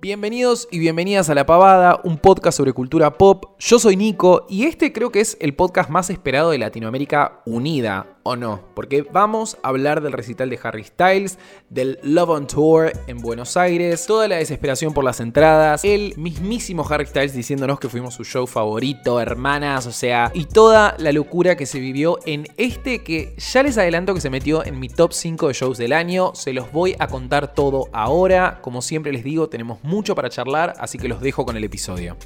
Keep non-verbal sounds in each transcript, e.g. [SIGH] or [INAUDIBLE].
Bienvenidos y bienvenidas a La Pavada, un podcast sobre cultura pop. Yo soy Nico y este creo que es el podcast más esperado de Latinoamérica unida o no, porque vamos a hablar del recital de Harry Styles, del Love on Tour en Buenos Aires, toda la desesperación por las entradas, el mismísimo Harry Styles diciéndonos que fuimos su show favorito, hermanas, o sea, y toda la locura que se vivió en este que ya les adelanto que se metió en mi top 5 de shows del año, se los voy a contar todo ahora, como siempre les digo, tenemos mucho para charlar, así que los dejo con el episodio.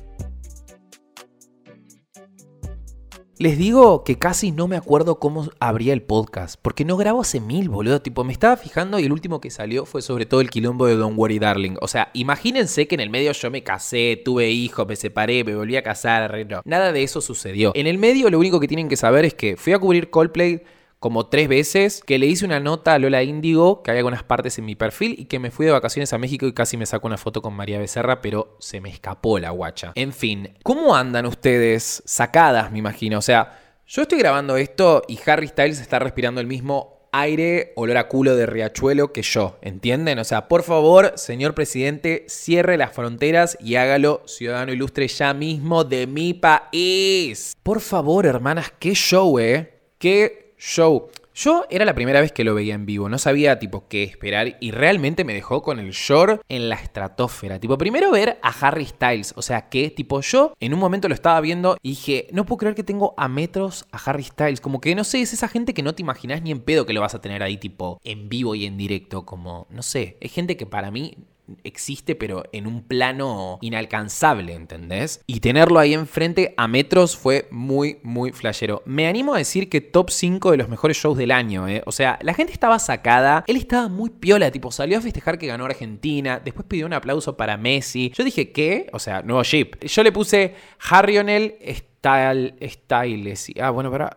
Les digo que casi no me acuerdo cómo abría el podcast, porque no grabo hace mil, boludo. Tipo, me estaba fijando y el último que salió fue sobre todo el quilombo de Don't Worry Darling. O sea, imagínense que en el medio yo me casé, tuve hijos, me separé, me volví a casar. Nada de eso sucedió. En el medio lo único que tienen que saber es que fui a cubrir Coldplay como tres veces, que le hice una nota a Lola Índigo, que hay algunas partes en mi perfil, y que me fui de vacaciones a México y casi me saco una foto con María Becerra, pero se me escapó la guacha. En fin, ¿cómo andan ustedes? Sacadas, me imagino. O sea, yo estoy grabando esto y Harry Styles está respirando el mismo aire, olor a culo de riachuelo que yo, ¿entienden? O sea, por favor, señor presidente, cierre las fronteras y hágalo ciudadano ilustre ya mismo de mi país. Por favor, hermanas, qué show, ¿eh? Qué show. Yo era la primera vez que lo veía en vivo, no sabía tipo qué esperar y realmente me dejó con el short en la estratosfera. Tipo, primero ver a Harry Styles, o sea que tipo yo en un momento lo estaba viendo y dije, no puedo creer que tengo a metros a Harry Styles, como que no sé, es esa gente que no te imaginas ni en pedo que lo vas a tener ahí tipo en vivo y en directo, como no sé, es gente que para mí existe, pero en un plano inalcanzable, ¿entendés? Y tenerlo ahí enfrente a metros fue muy, muy flashero. Me animo a decir que top 5 de los mejores shows del año, ¿eh? O sea, la gente estaba sacada, él estaba muy piola, tipo, salió a festejar que ganó Argentina, después pidió un aplauso para Messi. Yo dije, ¿qué? O sea, nuevo ship. Yo le puse Harrionel Style, Styles. Ah, bueno, pero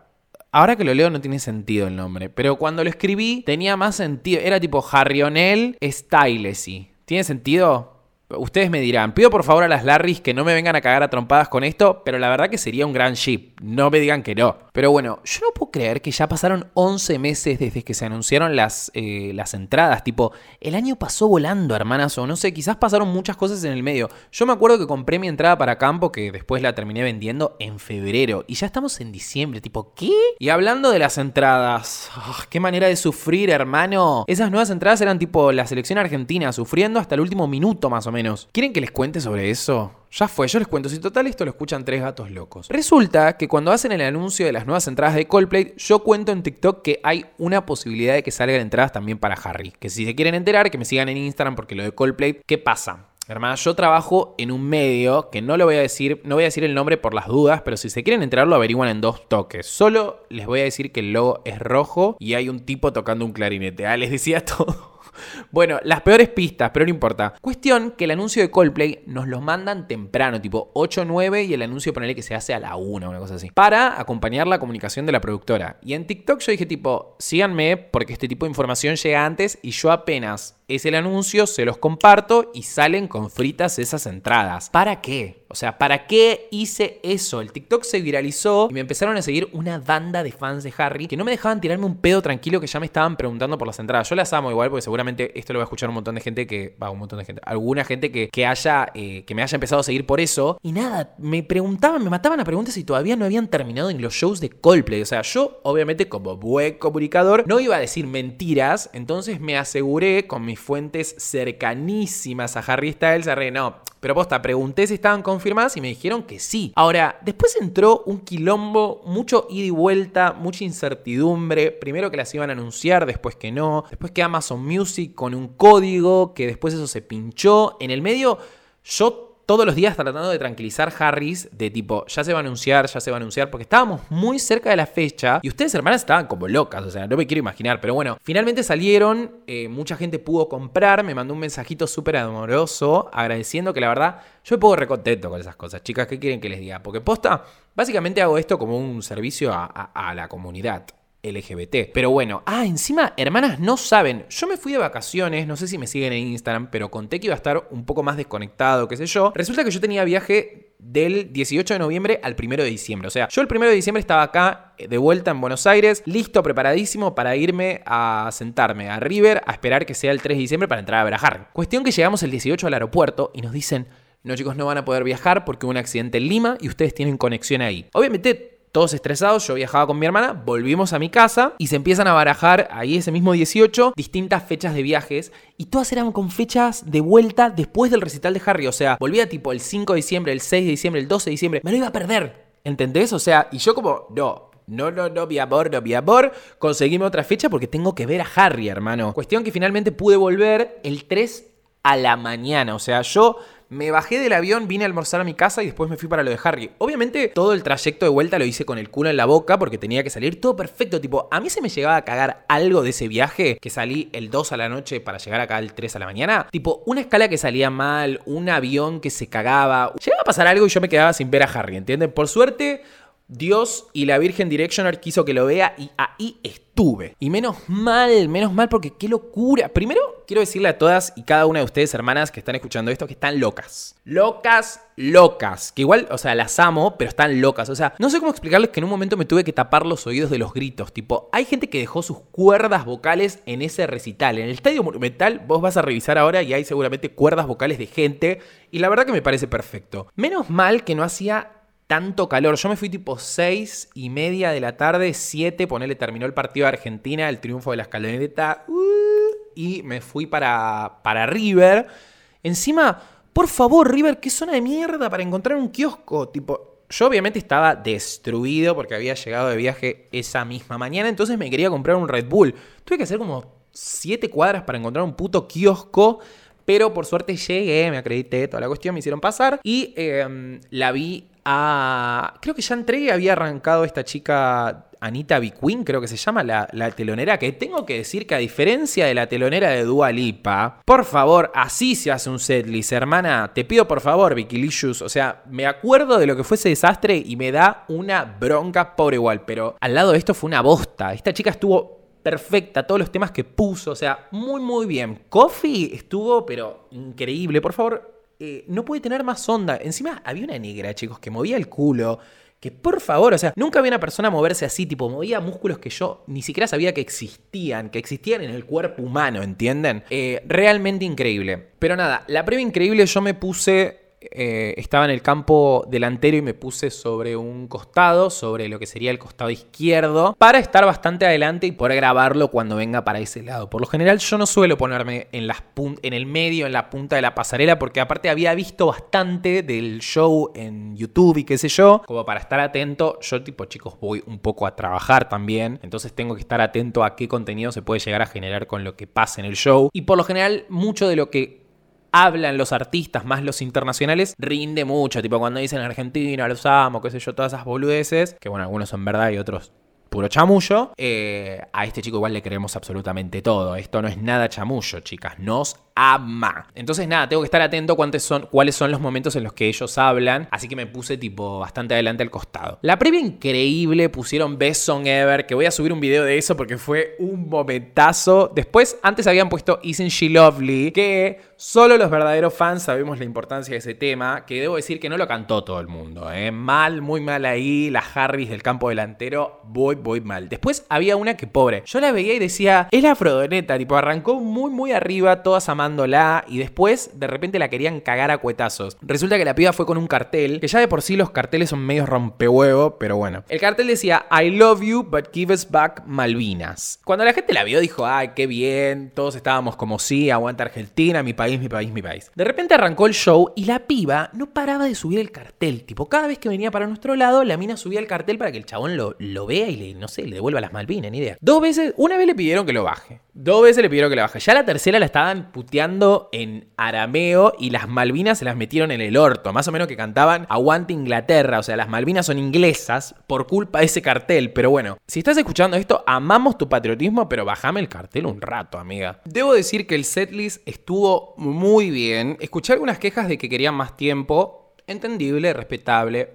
Ahora que lo leo no tiene sentido el nombre, pero cuando lo escribí tenía más sentido. Era tipo Harrionel Stylesy. ¿Tiene sentido? Ustedes me dirán, pido por favor a las Larrys que no me vengan a cagar a trompadas con esto, pero la verdad que sería un gran ship. No me digan que no. Pero bueno, yo no puedo creer que ya pasaron 11 meses desde que se anunciaron las, eh, las entradas. Tipo, el año pasó volando, hermanas, o no sé, quizás pasaron muchas cosas en el medio. Yo me acuerdo que compré mi entrada para campo, que después la terminé vendiendo en febrero. Y ya estamos en diciembre, tipo, ¿qué? Y hablando de las entradas, ah, qué manera de sufrir, hermano. Esas nuevas entradas eran tipo la selección argentina, sufriendo hasta el último minuto más o menos menos. ¿Quieren que les cuente sobre eso? Ya fue, yo les cuento. Si total esto lo escuchan tres gatos locos. Resulta que cuando hacen el anuncio de las nuevas entradas de Coldplay, yo cuento en TikTok que hay una posibilidad de que salgan entradas también para Harry. Que si se quieren enterar, que me sigan en Instagram porque lo de Coldplay, ¿qué pasa? Hermana, yo trabajo en un medio que no lo voy a decir, no voy a decir el nombre por las dudas, pero si se quieren enterar lo averiguan en dos toques. Solo les voy a decir que el logo es rojo y hay un tipo tocando un clarinete. Ah, les decía [LAUGHS] todo. Bueno, las peores pistas, pero no importa. Cuestión que el anuncio de Coldplay nos lo mandan temprano, tipo 8 o 9, y el anuncio ponele que se hace a la 1, una cosa así. Para acompañar la comunicación de la productora. Y en TikTok yo dije tipo, síganme porque este tipo de información llega antes y yo apenas es el anuncio, se los comparto y salen con fritas esas entradas. ¿Para qué? O sea, ¿para qué hice eso? El TikTok se viralizó y me empezaron a seguir una banda de fans de Harry que no me dejaban tirarme un pedo tranquilo que ya me estaban preguntando por las entradas. Yo las amo igual porque seguramente esto lo va a escuchar un montón de gente que, va, un montón de gente, alguna gente que, que haya, eh, que me haya empezado a seguir por eso. Y nada, me preguntaban, me mataban a preguntas si todavía no habían terminado en los shows de Coldplay. O sea, yo obviamente como buen comunicador no iba a decir mentiras, entonces me aseguré con mis fuentes cercanísimas a Harry Styles, a no, pero posta, pregunté si estaban confirmadas y me dijeron que sí. Ahora, después entró un quilombo, mucho ida y vuelta, mucha incertidumbre. Primero que las iban a anunciar, después que no. Después que Amazon Music con un código, que después eso se pinchó. En el medio, yo todos los días tratando de tranquilizar Harris de tipo, ya se va a anunciar, ya se va a anunciar, porque estábamos muy cerca de la fecha y ustedes hermanas estaban como locas, o sea, no me quiero imaginar, pero bueno, finalmente salieron, eh, mucha gente pudo comprar, me mandó un mensajito súper amoroso agradeciendo que la verdad yo me pongo recontento con esas cosas, chicas, ¿qué quieren que les diga? Porque posta, básicamente hago esto como un servicio a la comunidad. LGBT. Pero bueno, ah, encima, hermanas no saben. Yo me fui de vacaciones, no sé si me siguen en Instagram, pero conté que iba a estar un poco más desconectado, qué sé yo. Resulta que yo tenía viaje del 18 de noviembre al 1 de diciembre. O sea, yo el 1 de diciembre estaba acá eh, de vuelta en Buenos Aires, listo, preparadísimo para irme a sentarme a River a esperar que sea el 3 de diciembre para entrar a viajar. Cuestión que llegamos el 18 al aeropuerto y nos dicen, no chicos, no van a poder viajar porque hubo un accidente en Lima y ustedes tienen conexión ahí. Obviamente todos estresados, yo viajaba con mi hermana, volvimos a mi casa y se empiezan a barajar ahí ese mismo 18 distintas fechas de viajes y todas eran con fechas de vuelta después del recital de Harry, o sea, volvía tipo el 5 de diciembre, el 6 de diciembre, el 12 de diciembre, me lo iba a perder, ¿entendés? O sea, y yo como, no, no, no, no, mi amor, no, mi amor. Conseguime otra fecha porque tengo que ver a Harry, hermano. Cuestión que finalmente pude volver el 3 a la mañana. O sea, yo me bajé del avión, vine a almorzar a mi casa y después me fui para lo de Harry. Obviamente todo el trayecto de vuelta lo hice con el culo en la boca porque tenía que salir todo perfecto. Tipo, a mí se me llegaba a cagar algo de ese viaje que salí el 2 a la noche para llegar acá el 3 a la mañana. Tipo, una escala que salía mal, un avión que se cagaba. Llegaba a pasar algo y yo me quedaba sin ver a Harry, ¿entienden? Por suerte Dios y la Virgen Directioner quiso que lo vea y ahí estuve. Y menos mal, menos mal porque qué locura. Primero, quiero decirle a todas y cada una de ustedes, hermanas, que están escuchando esto, que están locas. Locas, locas. Que igual, o sea, las amo, pero están locas. O sea, no sé cómo explicarles que en un momento me tuve que tapar los oídos de los gritos. Tipo, hay gente que dejó sus cuerdas vocales en ese recital. En el Estadio Monumental, vos vas a revisar ahora y hay seguramente cuerdas vocales de gente. Y la verdad que me parece perfecto. Menos mal que no hacía tanto calor. Yo me fui tipo 6 y media de la tarde, 7, ponele, terminó el partido de Argentina, el triunfo de la escaloneta, uh, y me fui para, para River. Encima, por favor, River, qué zona de mierda para encontrar un kiosco. Tipo, yo obviamente estaba destruido porque había llegado de viaje esa misma mañana, entonces me quería comprar un Red Bull. Tuve que hacer como 7 cuadras para encontrar un puto kiosco. Pero por suerte llegué, me acredité, toda la cuestión, me hicieron pasar y em, la vi Creo que ya entré, había arrancado esta chica Anita Biquin, creo que se llama la, telonera, que tengo que decir que a diferencia de la telonera de Dua Lipa, por favor, así se hace un setlist, hermana. Te pido por favor, Vicky o sea, me acuerdo de lo que fue ese desastre y me da una bronca pobre igual, pero al lado de esto fue una bosta. Esta chica estuvo perfecta, todos los temas que puso, o sea, muy muy bien. Coffee estuvo, pero increíble. Por favor, eh, no puede tener más onda. Encima había una negra, chicos, que movía el culo. Que por favor, o sea, nunca vi una persona moverse así, tipo, movía músculos que yo ni siquiera sabía que existían, que existían en el cuerpo humano, ¿entienden? Eh, realmente increíble. Pero nada, la prueba increíble yo me puse eh, estaba en el campo delantero y me puse sobre un costado, sobre lo que sería el costado izquierdo, para estar bastante adelante y poder grabarlo cuando venga para ese lado. Por lo general yo no suelo ponerme en, en el medio, en la punta de la pasarela, porque aparte había visto bastante del show en YouTube y qué sé yo, como para estar atento. Yo tipo chicos voy un poco a trabajar también, entonces tengo que estar atento a qué contenido se puede llegar a generar con lo que pasa en el show. Y por lo general mucho de lo que hablan los artistas, más los internacionales, rinde mucho. Tipo cuando dicen Argentina, los amo, qué sé yo, todas esas boludeces, que bueno, algunos son verdad y otros puro chamullo. Eh, a este chico igual le creemos absolutamente todo. Esto no es nada chamullo, chicas. Nos ama. Entonces, nada, tengo que estar atento cuáles son, cuáles son los momentos en los que ellos hablan. Así que me puse tipo bastante adelante al costado. La previa increíble, pusieron Best Song Ever, que voy a subir un video de eso porque fue un momentazo. Después, antes habían puesto Isn't She Lovely, que solo los verdaderos fans sabemos la importancia de ese tema, que debo decir que no lo cantó todo el mundo. ¿eh? Mal, muy mal ahí, las Harris del campo delantero, voy, voy mal. Después había una que pobre, yo la veía y decía, es la Frodoneta, tipo arrancó muy, muy arriba, todas amando y después de repente la querían cagar a cuetazos. Resulta que la piba fue con un cartel, que ya de por sí los carteles son medio rompehuevo, pero bueno. El cartel decía I love you, but give us back Malvinas. Cuando la gente la vio dijo, ay, qué bien, todos estábamos como sí, aguanta Argentina, mi país, mi país, mi país. De repente arrancó el show y la piba no paraba de subir el cartel. Tipo, cada vez que venía para nuestro lado, la mina subía el cartel para que el chabón lo, lo vea y le, no sé, le devuelva las Malvinas, ni idea. Dos veces, una vez le pidieron que lo baje. Dos veces le pidieron que la baje. Ya la tercera la estaban puteando en arameo y las Malvinas se las metieron en el orto. Más o menos que cantaban Aguante Inglaterra. O sea, las Malvinas son inglesas por culpa de ese cartel. Pero bueno, si estás escuchando esto, amamos tu patriotismo, pero bajame el cartel un rato, amiga. Debo decir que el setlist estuvo muy bien. Escuché algunas quejas de que querían más tiempo. Entendible, respetable,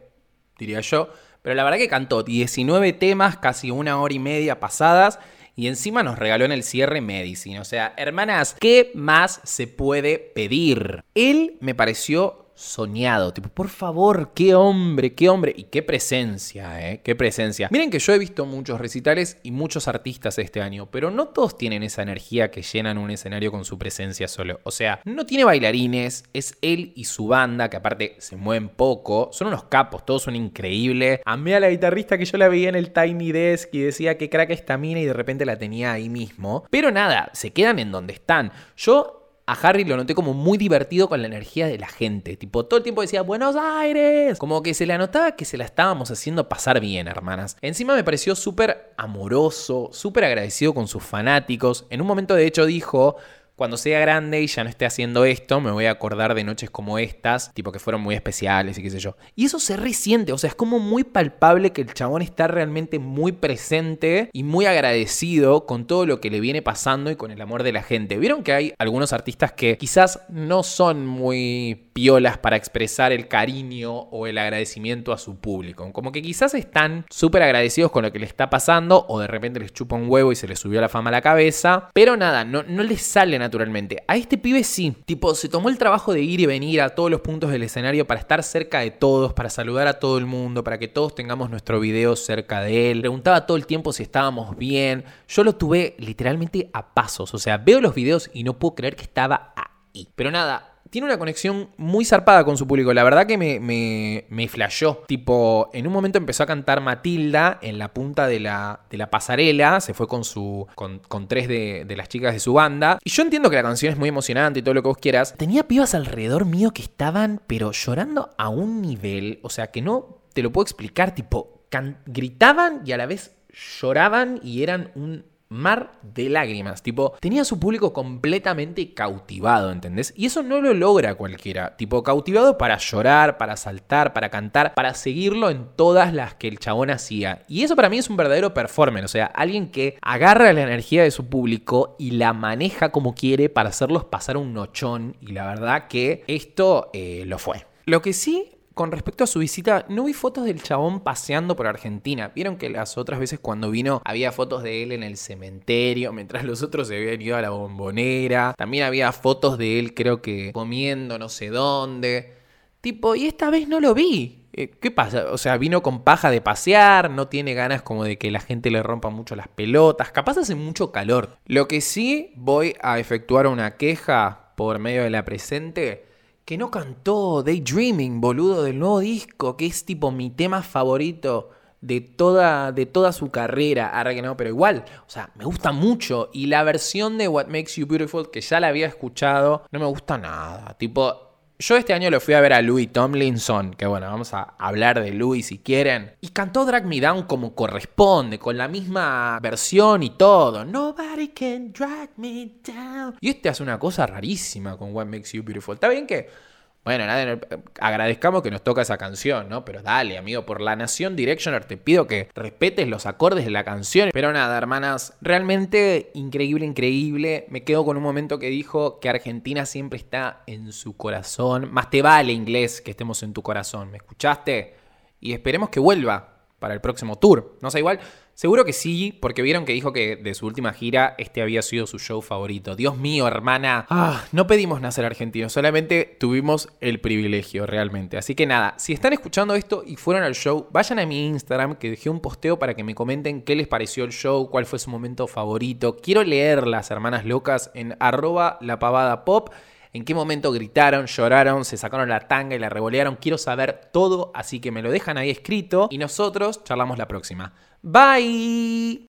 diría yo. Pero la verdad que cantó 19 temas, casi una hora y media pasadas y encima nos regaló en el cierre Medicine. O sea, hermanas, ¿qué más se puede pedir? Él me pareció soñado. Tipo, por favor, qué hombre, qué hombre. Y qué presencia, ¿eh? Qué presencia. Miren que yo he visto muchos recitales y muchos artistas este año, pero no todos tienen esa energía que llenan un escenario con su presencia solo. O sea, no tiene bailarines, es él y su banda, que aparte se mueven poco. Son unos capos, todos son increíbles. Amé a la guitarrista que yo la veía en el Tiny Desk y decía que crack esta mina y de repente la tenía ahí mismo. Pero nada, se quedan en donde están. Yo a Harry lo noté como muy divertido con la energía de la gente. Tipo, todo el tiempo decía Buenos Aires. Como que se le anotaba que se la estábamos haciendo pasar bien, hermanas. Encima me pareció súper amoroso, súper agradecido con sus fanáticos. En un momento, de hecho, dijo cuando sea grande y ya no esté haciendo esto, me voy a acordar de noches como estas, tipo que fueron muy especiales y qué sé yo. Y eso se resiente, o sea, es como muy palpable que el chabón está realmente muy presente y muy agradecido con todo lo que le viene pasando y con el amor de la gente. Vieron que hay algunos artistas que quizás no son muy piolas para expresar el cariño o el agradecimiento a su público. Como que quizás están súper agradecidos con lo que le está pasando o de repente les chupa un huevo y se les subió la fama a la cabeza. Pero nada, no, no les sale naturalmente. A este pibe sí. Tipo, se tomó el trabajo de ir y venir a todos los puntos del escenario para estar cerca de todos, para saludar a todo el mundo, para que todos tengamos nuestro video cerca de él. Preguntaba todo el tiempo si estábamos bien. Yo lo tuve literalmente a pasos. O sea, veo los videos y no puedo creer que estaba ahí. Pero nada, tiene una conexión muy zarpada con su público. La verdad que me, me, me flashó. Tipo, en un momento empezó a cantar Matilda en la punta de la, de la pasarela. Se fue con su. Con, tres de, de, las chicas de su banda. Y yo entiendo que la canción es muy emocionante y todo lo que vos quieras. Tenía pibas alrededor mío que estaban, pero llorando a un nivel. O sea, que no te lo puedo explicar. Tipo, gritaban y a la vez lloraban y eran un mar de lágrimas. Tipo, tenía su público completamente cautivado, ¿entendés? Y eso no lo logra cualquiera. Tipo, cautivado para llorar, para saltar, para cantar, para seguirlo en todas las que el chabón hacía. Y eso para mí es un verdadero performer. O sea, alguien que agarra la energía de su público y la maneja como quiere para hacerlos pasar un nochón. Y la verdad que esto eh, lo fue. Lo que sí con respecto a su visita, no vi fotos del chabón paseando por Argentina. Vieron que las otras veces cuando vino había fotos de él en el cementerio, [LAUGHS] mientras los otros se habían ido a la bombonera. También había fotos de él, creo que comiendo no sé dónde. Tipo, y esta vez no lo vi. Eh, ¿Qué pasa? O sea, vino con paja de pasear, no tiene ganas como de que la gente le rompa mucho las pelotas. Capaz hace mucho calor. Lo que sí voy a efectuar una queja por medio de la presente que no cantó Daydreaming, boludo, del nuevo disco, que es tipo mi tema favorito de toda, de toda su carrera. Ahora que no, pero igual, o sea, me gusta mucho. Y la versión de What Makes You Beautiful, que ya la había escuchado, no me gusta nada. Tipo, yo este año lo fui a ver a Louis Tomlinson, que bueno, vamos a hablar de Louis si quieren. Y cantó Drag Me Down como corresponde, con la misma versión y todo. Nobody can drag me down. Y este hace una cosa rarísima con What Makes You Beautiful. Está bien que bueno, nada, agradezcamos que nos toca esa canción, ¿no? Pero dale, amigo, por la Nación Directioner te pido que respetes los acordes de la canción. Pero nada, hermanas, realmente increíble, increíble. Me quedo con un momento que dijo que Argentina siempre está en su corazón. Más te vale inglés que estemos en tu corazón. ¿Me escuchaste? Y esperemos que vuelva para el próximo tour. No sé, igual Seguro que sí, porque vieron que dijo que de su última gira este había sido su show favorito. Dios mío, hermana. Ah, no pedimos nacer argentinos, solamente tuvimos el privilegio realmente. Así que nada, si están escuchando esto y fueron al show, vayan a mi Instagram que dejé un posteo para que me comenten qué les pareció el show, cuál fue su momento favorito. Quiero leer las hermanas locas en arroba la pavada pop en qué momento gritaron, lloraron, se sacaron la tanga y la revolearon. Quiero saber todo, así que me lo dejan ahí escrito y nosotros charlamos la próxima. Bye.